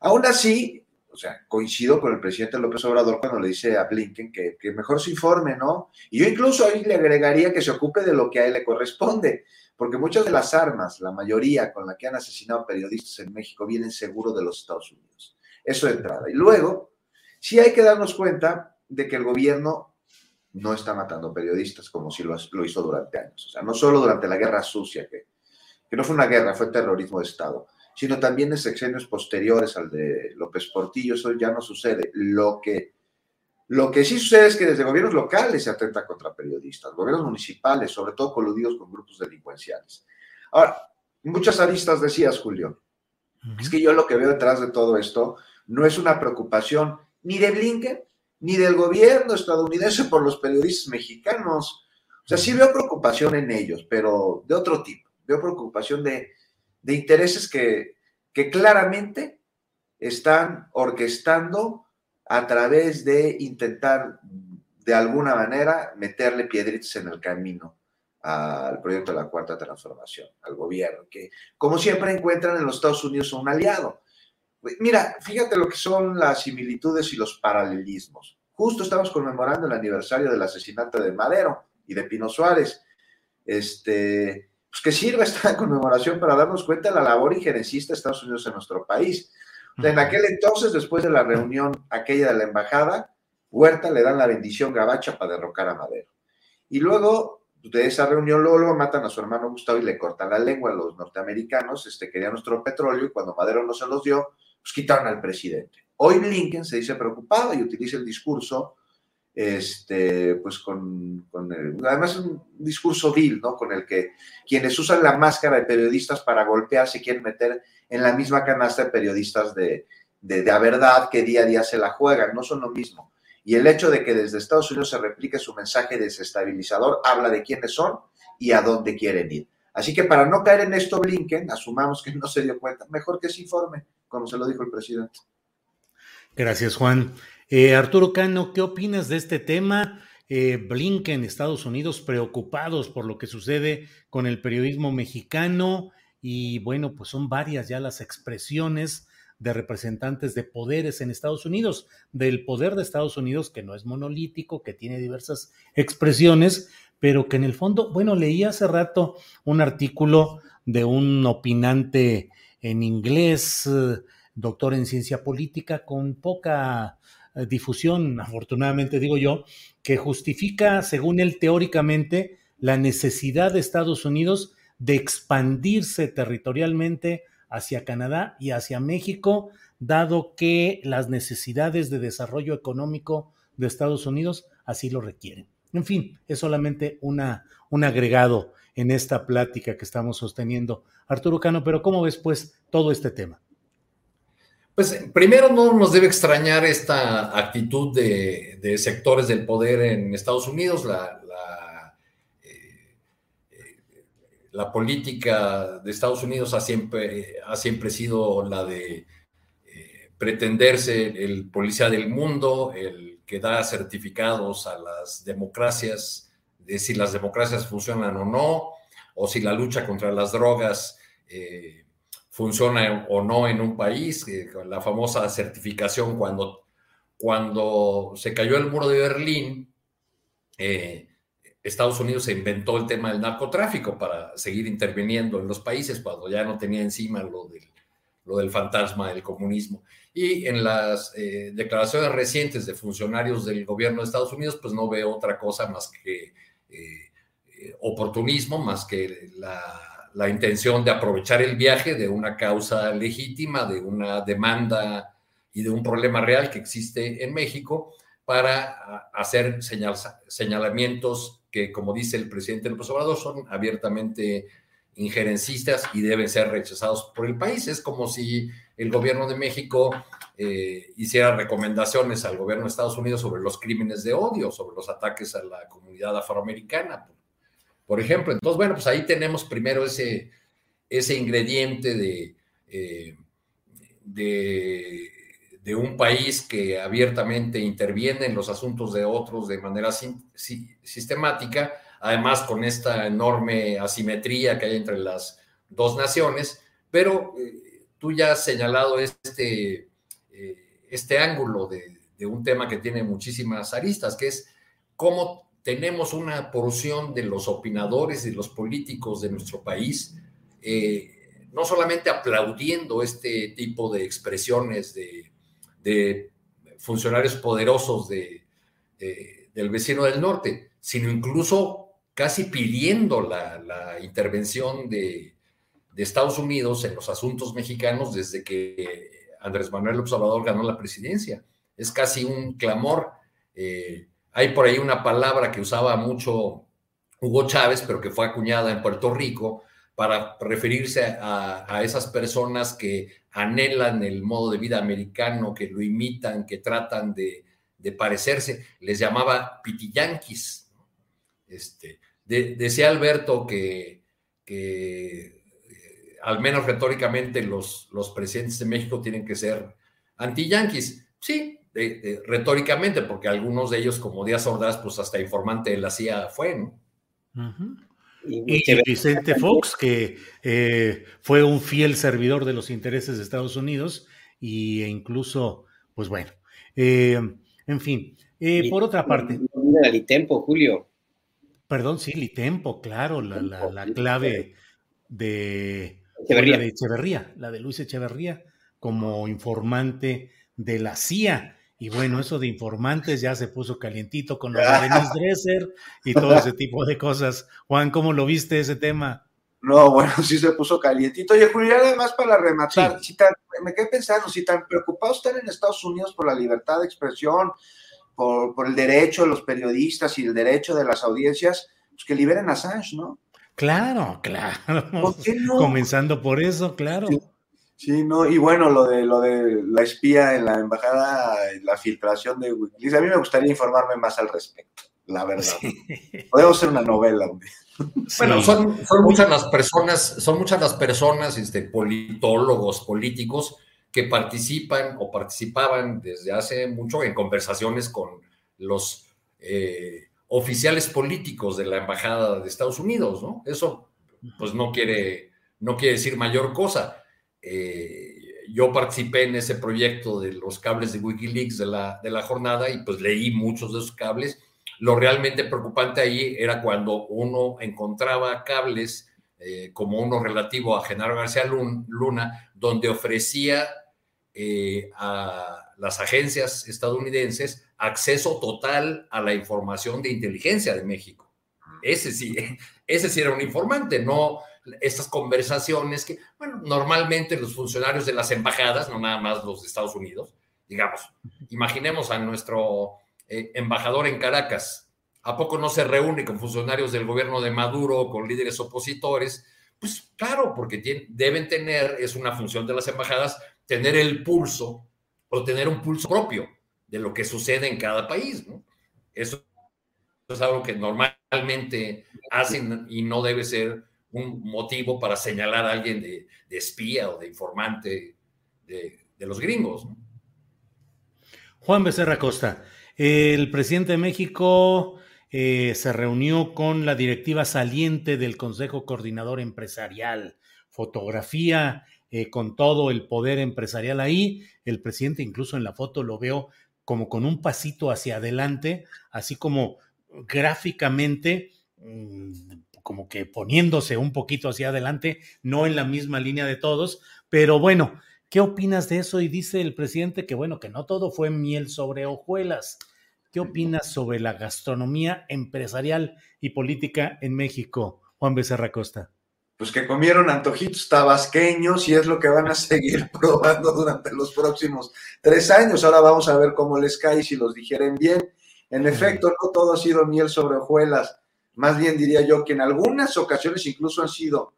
Aún así, o sea, coincido con el presidente López Obrador cuando le dice a Blinken que, mejor se informe, ¿no? Y yo incluso ahí le agregaría que se ocupe de lo que a él le corresponde, porque muchas de las armas, la mayoría con la que han asesinado periodistas en México, vienen seguro de los Estados Unidos. Eso de entrada. Y luego, sí hay que darnos cuenta de que el gobierno no está matando periodistas como si lo, hizo durante años. O sea, no solo durante la guerra sucia, que, que no fue una guerra, fue terrorismo de Estado, sino también en sexenios posteriores al de López Portillo. Eso ya no sucede. Lo que, lo que sí sucede es que desde gobiernos locales se atenta contra periodistas, gobiernos municipales, sobre todo coludidos con grupos delincuenciales. Ahora, muchas aristas decías, Julio. Es que yo lo que veo detrás de todo esto no es una preocupación ni de Blinken ni del gobierno estadounidense por los periodistas mexicanos. O sea, sí veo preocupación en ellos, pero de otro tipo. Veo preocupación de, intereses que, que claramente están orquestando a través de intentar de alguna manera meterle piedritas en el camino al proyecto de la cuarta transformación, al gobierno, que como siempre encuentran en los Estados Unidos un aliado. Mira, fíjate lo que son las similitudes y los paralelismos. Justo estamos conmemorando el aniversario del asesinato de Madero y de Pino Suárez. Este, pues que sirva esta [LAUGHS] conmemoración para darnos cuenta de la labor injerencista de Estados Unidos en nuestro país. En aquel entonces, después de la reunión aquella de la embajada, Huerta le dan la bendición gabacha para derrocar a Madero. Y luego de esa reunión, luego, luego matan a su hermano Gustavo y le cortan la lengua a los norteamericanos, este, querían nuestro petróleo y cuando Madero no se los dio, pues quitaron al presidente. Hoy Blinken se dice preocupado y utiliza el discurso, este, pues con, con el, además un discurso vil, ¿no? Con el que quienes usan la máscara de periodistas para golpear se quieren meter en la misma canasta de periodistas de, de, de a verdad que día a día se la juegan, no son lo mismo. Y el hecho de que desde Estados Unidos se replique su mensaje desestabilizador habla de quiénes son y a dónde quieren ir. Así que para no caer en esto, Blinken, asumamos que no se dio cuenta, mejor que se informe, como se lo dijo el presidente. Gracias, Juan. Eh, Arturo Cano, ¿qué opinas de este tema? Eh, Blinken, Estados Unidos, preocupados por lo que sucede con el periodismo mexicano y bueno, pues son varias ya las expresiones de representantes de poderes en Estados Unidos, del poder de Estados Unidos que no es monolítico, que tiene diversas expresiones, pero que en el fondo, bueno, leí hace rato un artículo de un opinante en inglés, eh, doctor en ciencia política, con poca difusión, afortunadamente digo yo, que justifica, según él teóricamente, la necesidad de Estados Unidos de expandirse territorialmente hacia Canadá y hacia México, dado que las necesidades de desarrollo económico de Estados Unidos así lo requieren. En fin, es solamente una, un agregado en esta plática que estamos sosteniendo. Arturo Cano, pero ¿cómo ves pues todo este tema? Pues primero no nos debe extrañar esta actitud de, sectores del poder en Estados Unidos. La, eh, la, política de Estados Unidos ha siempre, ha siempre sido la de eh, pretenderse el policía del mundo, el que da certificados a las democracias de si las democracias funcionan o no, o si la lucha contra las drogas eh, funciona o no en un país, la famosa certificación cuando, cuando se cayó el muro de Berlín, eh, Estados Unidos se inventó el tema del narcotráfico para seguir interviniendo en los países cuando ya no tenía encima lo del, lo del fantasma del comunismo. Y en las eh, declaraciones recientes de funcionarios del gobierno de Estados Unidos, pues no veo otra cosa más que eh, oportunismo, más que la, la, intención de aprovechar el viaje de una causa legítima, de una demanda y de un problema real que existe en México para hacer señalamientos que, como dice el presidente López Obrador, son abiertamente injerencistas y deben ser rechazados por el país. Es como si el gobierno de México eh, hiciera recomendaciones al gobierno de Estados Unidos sobre los crímenes de odio, sobre los ataques a la comunidad afroamericana, por, ejemplo. Entonces, bueno, pues ahí tenemos primero ese, ese ingrediente de, eh, de, de, un país que abiertamente interviene en los asuntos de otros de manera sistemática además con esta enorme asimetría que hay entre las dos naciones, pero eh, tú ya has señalado este, eh, este ángulo de, un tema que tiene muchísimas aristas, que es cómo tenemos una porción de los opinadores y los políticos de nuestro país, eh, no solamente aplaudiendo este tipo de expresiones de, funcionarios poderosos de, del vecino del norte, sino incluso casi pidiendo la, intervención de, de, Estados Unidos en los asuntos mexicanos desde que Andrés Manuel Observador ganó la presidencia. Es casi un clamor. Eh, hay por ahí una palabra que usaba mucho Hugo Chávez, pero que fue acuñada en Puerto Rico para referirse a, esas personas que anhelan el modo de vida americano, que lo imitan, que tratan de, parecerse. Les llamaba pitiyanquis. Este, decía Alberto que, eh, al menos retóricamente los, los presidentes de México tienen que ser anti-yanquis. Sí, retóricamente, porque algunos de ellos, como Díaz Ordaz, pues hasta informante de la CIA fue, ¿no? Y, Vicente Fox, que eh, fue un fiel servidor de los intereses de Estados Unidos e incluso, pues bueno, eh, en fin, eh, por otra parte. Litempo, Julio. Perdón, sí, Litempo, claro, la, la, clave de Echeverría. de Echeverría, la de Luis Echeverría, como informante de la CIA. Y bueno, eso de informantes ya se puso calientito con los [LAUGHS] de Denise Dresser y todo ese tipo de cosas. Juan, ¿cómo lo viste ese tema? No, [LAUGHS] bueno, sí se puso calientito. Oye, Julián, además para rematar, si me quedé pensando, si tan preocupados están en Estados Unidos por la libertad de expresión, por, por, el derecho de los periodistas y el derecho de las audiencias, pues que liberen a Assange, ¿no? Claro, [LAUGHS] claro. Comenzando por eso, claro. Sí, no, y bueno, lo de lo de la espía en la embajada, la filtración de Wikileaks, a mí me gustaría informarme más al respecto, la verdad. Podemos hacer una novela. Bueno, son, son, muchas las personas, son muchas las personas, este, politólogos, políticos, que participan o participaban desde hace mucho en conversaciones con los eh, oficiales políticos de la embajada de Estados Unidos, ¿no? Eso, pues no quiere, no quiere decir mayor cosa eh, yo participé en ese proyecto de los cables de Wikileaks de la, de la jornada y pues leí muchos de esos cables. Lo realmente preocupante ahí era cuando uno encontraba cables eh, como uno relativo a Genaro García Luna, donde ofrecía eh, a las agencias estadounidenses acceso total a la información de inteligencia de México. Ese sí, [LAUGHS] ese sí era un informante, no, estas conversaciones que, bueno, normalmente los funcionarios de las embajadas, no nada más los de Estados Unidos, digamos, imaginemos a nuestro eh, embajador en Caracas, ¿a poco no se reúne con funcionarios del gobierno de Maduro, con líderes opositores? Pues claro, porque deben tener, es una función de las embajadas, tener el pulso o tener un pulso propio de lo que sucede en cada país, ¿no? Eso es algo que normalmente hacen y no debe ser un motivo para señalar a alguien de, espía o de informante de, los gringos. Juan Becerra Costa, el presidente de México eh, se reunió con la directiva saliente del Consejo Coordinador Empresarial, fotografía eh, con todo el poder empresarial ahí, el presidente incluso en la foto lo veo como con un pasito hacia adelante, así como gráficamente mm, como que poniéndose un poquito hacia adelante, no en la misma línea de todos, pero bueno, ¿qué opinas de eso? Y dice el presidente que bueno, que no todo fue miel sobre hojuelas. ¿Qué opinas sobre la gastronomía empresarial y política en México, Juan Becerra Costa? Pues que comieron antojitos tabasqueños y es lo que van a seguir [LAUGHS] probando durante los próximos tres años. Ahora vamos a ver cómo les cae y si los digieren bien. En efecto, no todo ha sido miel sobre hojuelas más bien diría yo que en algunas ocasiones incluso han sido,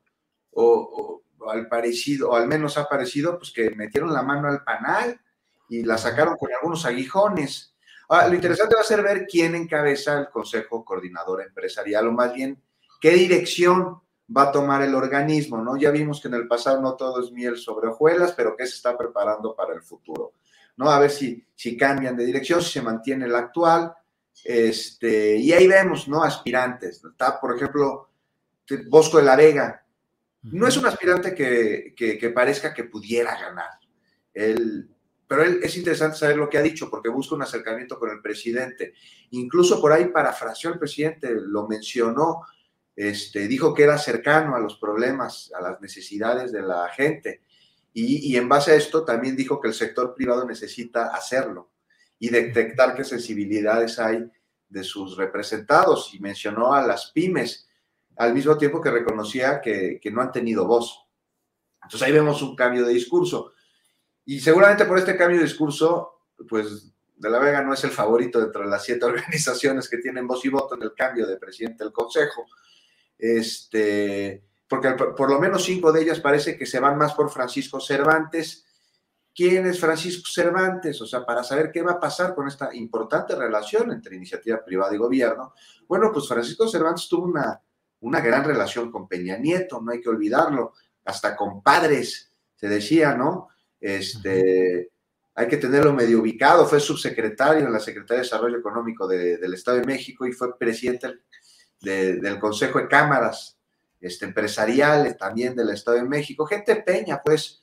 o, al parecido, o al menos ha parecido, pues que metieron la mano al panal y la sacaron con algunos aguijones. lo interesante va a ser ver quién encabeza el Consejo Coordinador Empresarial, o más bien qué dirección va a tomar el organismo, ¿no? Ya vimos que en el pasado no todo es miel sobre hojuelas, pero que se está preparando para el futuro, ¿no? A ver si, si cambian de dirección, si se mantiene el actual, este, y ahí vemos, ¿no? Aspirantes. Está, por ejemplo, Bosco de la Vega. No es un aspirante que, parezca que pudiera ganar. Él, pero él, es interesante saber lo que ha dicho porque busca un acercamiento con el presidente. Incluso por ahí parafraseó al presidente, lo mencionó, este, dijo que era cercano a los problemas, a las necesidades de la gente. Y, en base a esto también dijo que el sector privado necesita hacerlo y detectar qué sensibilidades hay de sus representados y mencionó a las pymes al mismo tiempo que reconocía que, que no han tenido voz. Entonces ahí vemos un cambio de discurso. Y seguramente por este cambio de discurso, pues de la Vega no es el favorito entre las siete [LAUGHS] organizaciones que tienen voz y voto en el cambio de presidente del Consejo. Este, porque por lo menos cinco de ellas parece que se van más por Francisco Cervantes. ¿Quién es Francisco Cervantes? O sea, para saber qué va a pasar con esta importante relación entre iniciativa privada y gobierno. Bueno, pues Francisco Cervantes tuvo una, una gran relación con Peña Nieto, no hay que olvidarlo, hasta con padres, se decía, ¿no? Este, hay que tenerlo medio ubicado, fue subsecretario en la Secretaría de Desarrollo Económico del Estado de México y fue presidente del Consejo de Cámaras este, Empresariales también del Estado de México, gente peña, pues,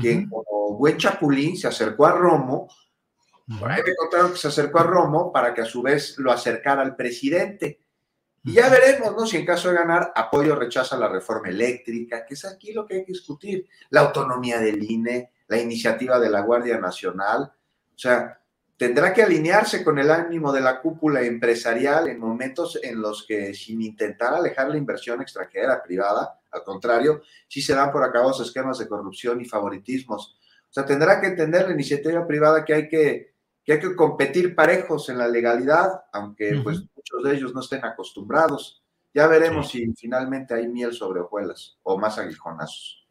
que como buen chapulín se acercó a Romo, por ahí me contaron que se acercó a Romo para que a su vez lo acercara al presidente. Y ya veremos, ¿no? Si en caso de ganar, apoyo o rechaza la reforma eléctrica, que es aquí lo que hay que discutir, la autonomía del INE, la iniciativa de la Guardia Nacional. O sea, tendrá que alinearse con el ánimo de la cúpula empresarial en momentos en los que, sin intentar alejar la inversión extranjera privada, al contrario, sí se dan por acabados esquemas de corrupción y favoritismos. O sea, tendrá que entender la iniciativa privada que hay que, que, hay que competir parejos en la legalidad, aunque pues muchos de ellos no estén acostumbrados. Ya veremos si finalmente hay miel sobre hojuelas o más aguijonazos.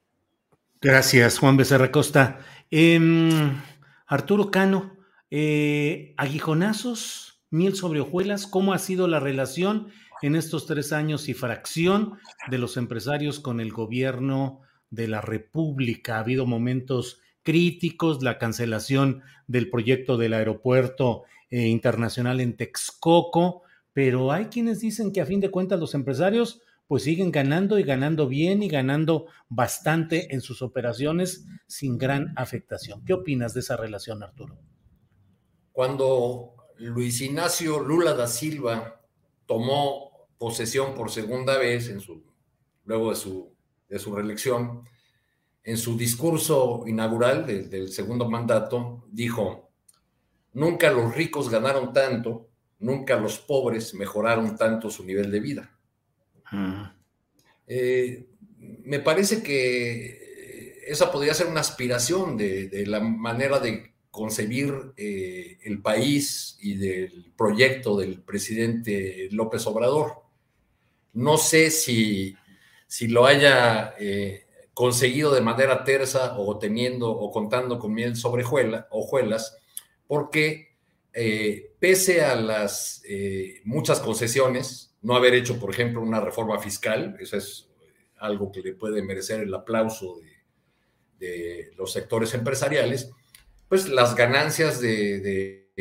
Gracias, Juan Becerra Costa. Em, Arturo Cano, eh, aguijonazos, miel sobre hojuelas, ¿cómo ha sido la relación en estos tres años y fracción de los empresarios con el gobierno de la República? Ha habido momentos críticos, la cancelación del proyecto del aeropuerto eh, internacional en Texcoco, pero hay quienes dicen que a fin de cuentas los empresarios pues siguen ganando y ganando bien y ganando bastante en sus operaciones sin gran afectación. ¿Qué opinas de esa relación, Arturo? Cuando Luis Ignacio Lula da Silva tomó posesión por segunda vez en su, luego de su, de su reelección, en su discurso inaugural del segundo mandato, dijo, nunca los ricos ganaron tanto, nunca los pobres mejoraron tanto su nivel de vida. Eh, me parece que esa podría ser una aspiración de, la manera de concebir eh, el país y del proyecto del presidente López Obrador. No sé si, si lo haya eh, conseguido de manera tersa o teniendo o contando con miel sobre hojuelas, porque pese a las muchas concesiones, no haber hecho, por ejemplo, una reforma fiscal, eso es algo que le puede merecer el aplauso de, los sectores empresariales, pues las ganancias de,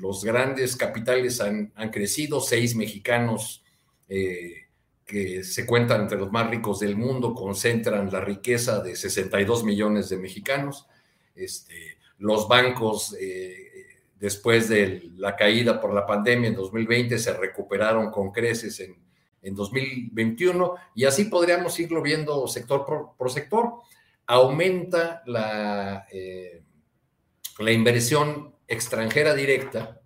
los grandes capitales han, crecido, seis mexicanos eh, que se cuentan entre los más ricos del mundo concentran la riqueza de 62 millones de mexicanos, este, los bancos... Eh, después de la caída por la pandemia en 2020, se recuperaron con creces en, en 2021 y así podríamos irlo viendo sector por, sector. Aumenta la, eh, la inversión extranjera directa,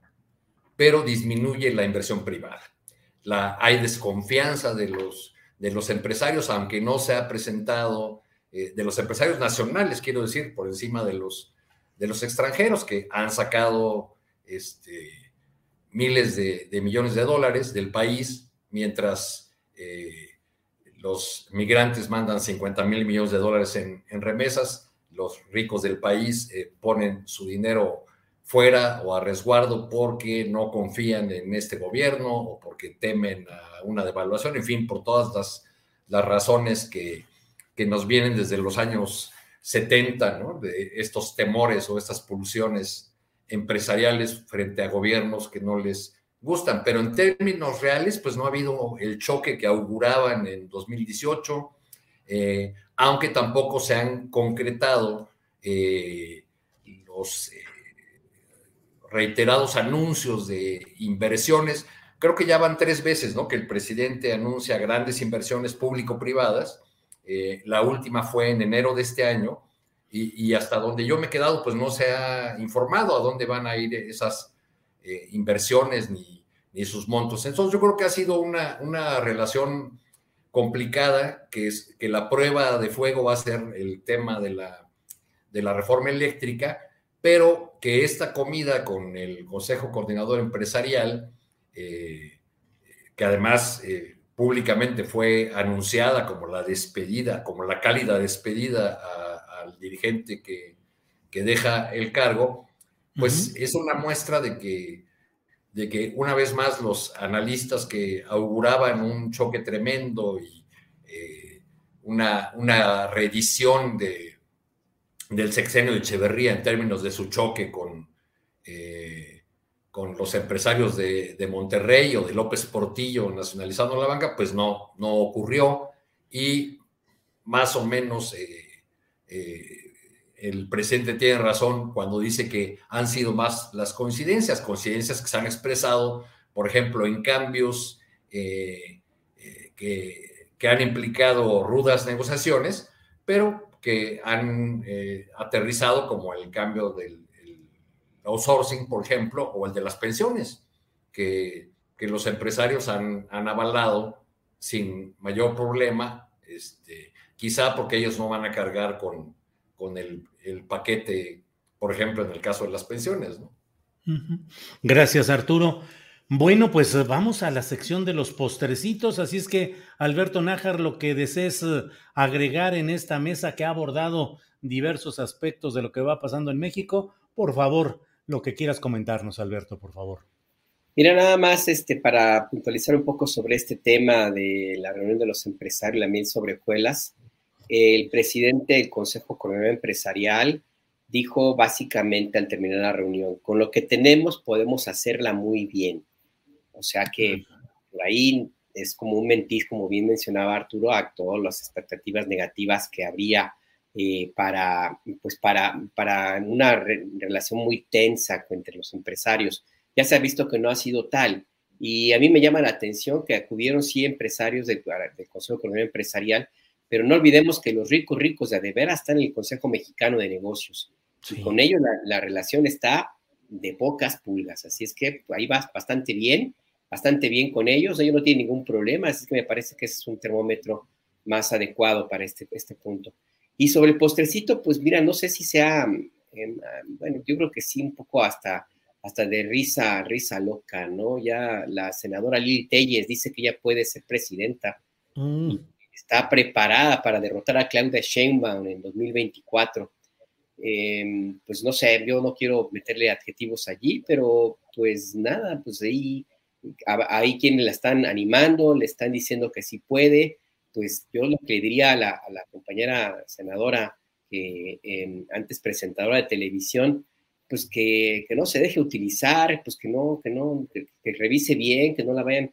pero disminuye la inversión privada. Hay desconfianza de los, de los empresarios, aunque no se ha presentado, eh, de los empresarios nacionales, quiero decir, por encima de los, de los extranjeros que han sacado este, miles de, millones de dólares del país, mientras eh, los migrantes mandan 50 mil millones de dólares en, remesas, los ricos del país eh, ponen su dinero fuera o a resguardo porque no confían en este gobierno o porque temen a una devaluación, en fin, por todas las, las razones que, que nos vienen desde los años 70, ¿no? De estos temores o estas pulsiones empresariales frente a gobiernos que no les gustan, pero en términos reales, pues no ha habido el choque que auguraban en 2018, eh, aunque tampoco se han concretado eh, los eh, reiterados anuncios de inversiones. Creo que ya van tres veces, ¿no? Que el presidente anuncia grandes inversiones público-privadas. la última fue en enero de este año y, hasta donde yo me he quedado, pues no se ha informado a dónde van a ir esas eh, inversiones ni, ni, sus montos. Entonces yo creo que ha sido una, una relación complicada, que es que la prueba de fuego va a ser el tema de la, de la reforma eléctrica, pero que esta comida con el Consejo Coordinador Empresarial, eh, que además eh, públicamente fue anunciada como la despedida, como la cálida despedida al dirigente que, que, deja el cargo, pues es una muestra de que de que una vez más los analistas que auguraban un choque tremendo y eh, una, una, reedición de, del sexenio de Echeverría en términos de su choque con, eh, con los empresarios de, Monterrey o de López Portillo nacionalizando la banca, pues no, no ocurrió. Y más o menos eh, el presidente tiene razón cuando dice que han sido más las coincidencias, coincidencias que se han expresado, por ejemplo, en cambios eh, eh, que, han implicado rudas negociaciones, pero que han eh, aterrizado como el cambio del outsourcing, por ejemplo, o el de las pensiones, que, los empresarios han, han, avalado sin mayor problema, este, quizá porque ellos no van a cargar con con el, paquete, por ejemplo, en el caso de las pensiones. ¿no? Gracias, Arturo. Bueno, pues eh, vamos a la sección de los postrecitos, así es que Alberto Nájar, lo que desees eh, agregar en esta mesa que ha abordado diversos aspectos de lo que va pasando en México, por favor, lo que quieras comentarnos, Alberto, por favor. Mira, nada más este, para puntualizar un poco sobre este tema de la reunión de los empresarios, la mil sobre escuelas el presidente del Consejo Coordinador Empresarial dijo básicamente al terminar la reunión, con lo que tenemos podemos hacerla muy bien. O sea que por ahí es como un mentir, como bien mencionaba Arturo, a todas las expectativas negativas que habría eh, para, pues para, para una relación muy tensa entre los empresarios. Ya se ha visto que no ha sido tal. Y a mí me llama la atención que acudieron sí empresarios del, del Consejo Coordinador Empresarial pero no olvidemos que los ricos ricos de, veras están en el Consejo Mexicano de Negocios. Y con ellos la, relación está de pocas pulgas. Así es que ahí va bastante bien, bastante bien con ellos. Ellos no tienen ningún problema. Así que me parece que ese es un termómetro más adecuado para este, este punto. Y sobre el postrecito, pues mira, no sé si sea, em, bueno, yo creo que sí, un poco hasta, hasta de risa, risa loca, ¿no? Ya la senadora Lili Telles dice que ella puede ser presidenta. Mm está preparada para derrotar a Claudia Sheinbaum en 2024. Em, pues no sé, yo no quiero meterle adjetivos allí, pero pues nada, pues ahí hay quienes la están animando, le están diciendo que sí puede, pues yo lo que le diría a la, compañera senadora, que em, antes presentadora de televisión, pues que, no se deje utilizar, pues que no, que no, que revise bien, que no la vayan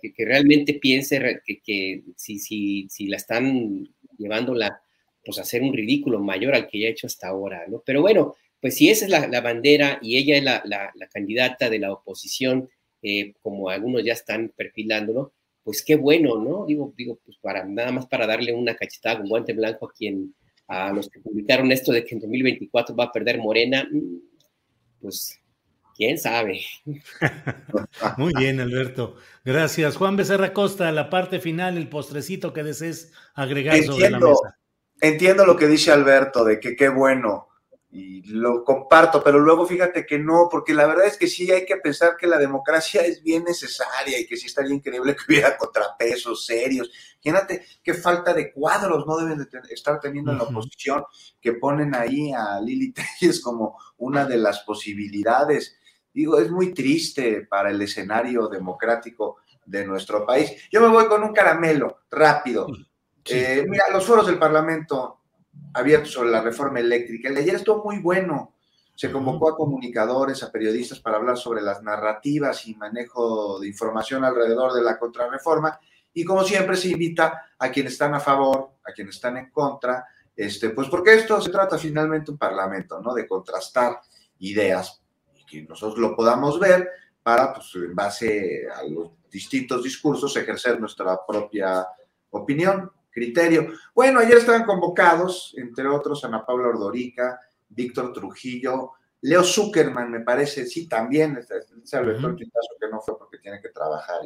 que, realmente piense que, si, si, si, la están llevándola pues a hacer un ridículo mayor al que ya ha hecho hasta ahora, ¿no? Pero bueno, pues si esa es la, bandera y ella es la, la, candidata de la oposición, eh, como algunos ya están perfilándolo, pues qué bueno, ¿no? Digo, digo, pues para nada más para darle una cachetada con guante blanco a quien, a los que publicaron esto de que en 2024 va a perder Morena, mm, pues quién sabe. [LAUGHS] Muy bien, Alberto. Gracias. Juan Becerra Costa, la parte final, el postrecito que desees agregar entiendo, sobre la mesa. Entiendo lo que dice Alberto, de que qué bueno, y lo comparto, pero luego fíjate que no, porque la verdad es que sí hay que pensar que la democracia es bien necesaria y que sí estaría increíble que hubiera contrapesos serios. Fíjate qué falta de cuadros no deben de estar teniendo en la oposición, que ponen ahí a Lili Telles como una de las posibilidades digo, es muy triste para el escenario democrático de nuestro país. Yo me voy con un caramelo rápido. Eh, mira, los foros del Parlamento abiertos sobre la reforma eléctrica. El de ayer estuvo muy bueno. Se convocó a comunicadores, a periodistas para hablar sobre las narrativas y manejo de información alrededor de la contrarreforma. Y como siempre se invita a quienes están a favor, a quienes están en contra, este, pues porque esto se trata finalmente un parlamento, ¿no? De contrastar ideas que nosotros lo podamos ver para, pues, en base a los distintos discursos, ejercer nuestra propia opinión. criterio. Bueno, ayer estaban convocados, entre otros, Ana Paula Ordorica, Víctor Trujillo, Leo Zuckerman, me parece, sí, también, se Alberto uh que no fue porque tiene que trabajar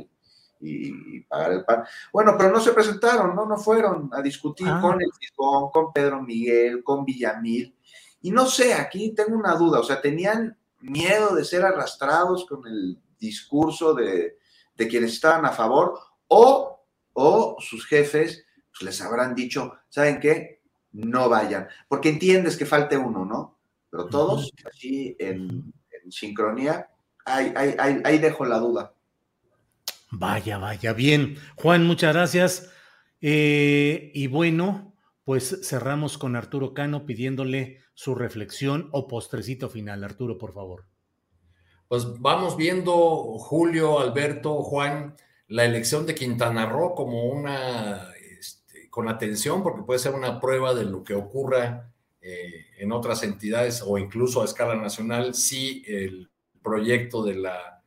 y, pagar el pan. Bueno, pero no se presentaron, no, no fueron a discutir ah. con el Fisgón, con Pedro Miguel, con Villamil. Y no sé, aquí tengo una duda, o sea, tenían miedo de ser arrastrados con el discurso de, de quienes estaban a favor, o, o sus jefes pues, les habrán dicho, ¿saben qué? No vayan, porque entiendes que falte uno, ¿no? Pero todos, así en, sincronía, ahí, ahí, ahí, dejo la duda. Vaya, vaya, bien. Juan, muchas gracias. Eh, y bueno, pues cerramos con Arturo Cano pidiéndole su reflexión o postrecito final. Arturo, por favor. Pues vamos viendo, Julio, Alberto, Juan, la elección de Quintana Roo como una, este, con atención, porque puede ser una prueba de lo que ocurra eh, en otras entidades o incluso a escala nacional si el proyecto de la,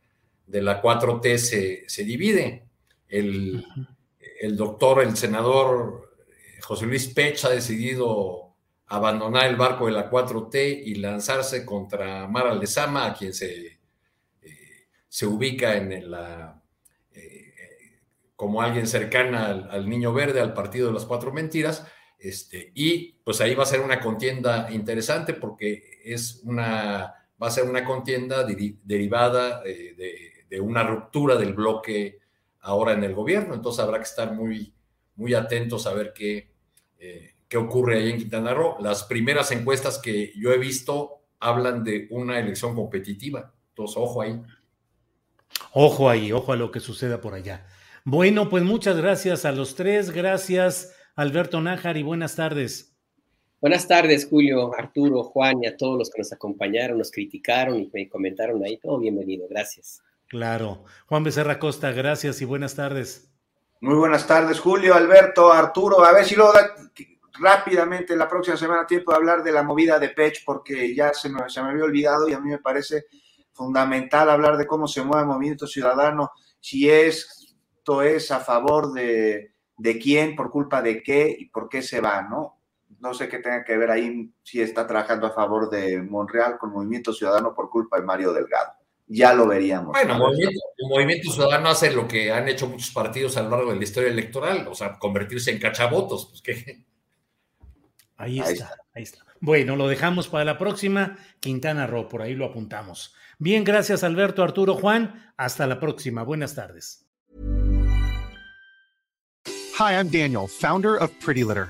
de la 4T se, se divide. El, el doctor, el senador José Luis Pech ha decidido abandonar el barco de la 4T y lanzarse contra Mara Lezama, a quien se se ubica en la, eh, como alguien cercana al, Niño Verde, al Partido de las Cuatro Mentiras, este, y pues ahí va a ser una contienda interesante porque es una, va a ser una contienda derivada eh, de, una ruptura del bloque ahora en el gobierno, entonces habrá que estar muy, muy atentos a ver qué, eh, qué ocurre ahí en Quintana Roo. Las primeras encuestas que yo he visto hablan de una elección competitiva, entonces ojo ahí. Ojo ahí, ojo a lo que suceda por allá. Bueno, pues muchas gracias a los tres. Gracias, Alberto Nájar, y buenas tardes. Buenas tardes, Julio, Arturo, Juan y a todos los que nos acompañaron, nos criticaron y me comentaron ahí. Todo bienvenido, gracias. Claro. Juan Becerra Costa, gracias y buenas tardes. Muy buenas tardes, Julio, Alberto, Arturo. A ver si luego rápidamente la próxima semana tiempo de hablar de la movida de Pech, porque ya se me, se me había olvidado y a mí me parece fundamental hablar de cómo se mueve el movimiento ciudadano, si esto es a favor de, de quién, por culpa de qué y por qué se va, ¿no? No sé qué tenga que ver ahí si está trabajando a favor de Monreal con Movimiento Ciudadano por culpa de Mario Delgado. Ya lo veríamos. Bueno, el movimiento, Ciudadano hace lo que han hecho muchos partidos a lo largo de la historia electoral, o sea, convertirse en cachavotos. Pues, ¿qué? Ahí, está, ahí está. Bueno, lo dejamos para la próxima. Quintana Roo, por ahí lo apuntamos. Bien, gracias Alberto, Arturo, Juan. Hasta la próxima. Buenas tardes. Hi, I'm Daniel, founder of Pretty Litter.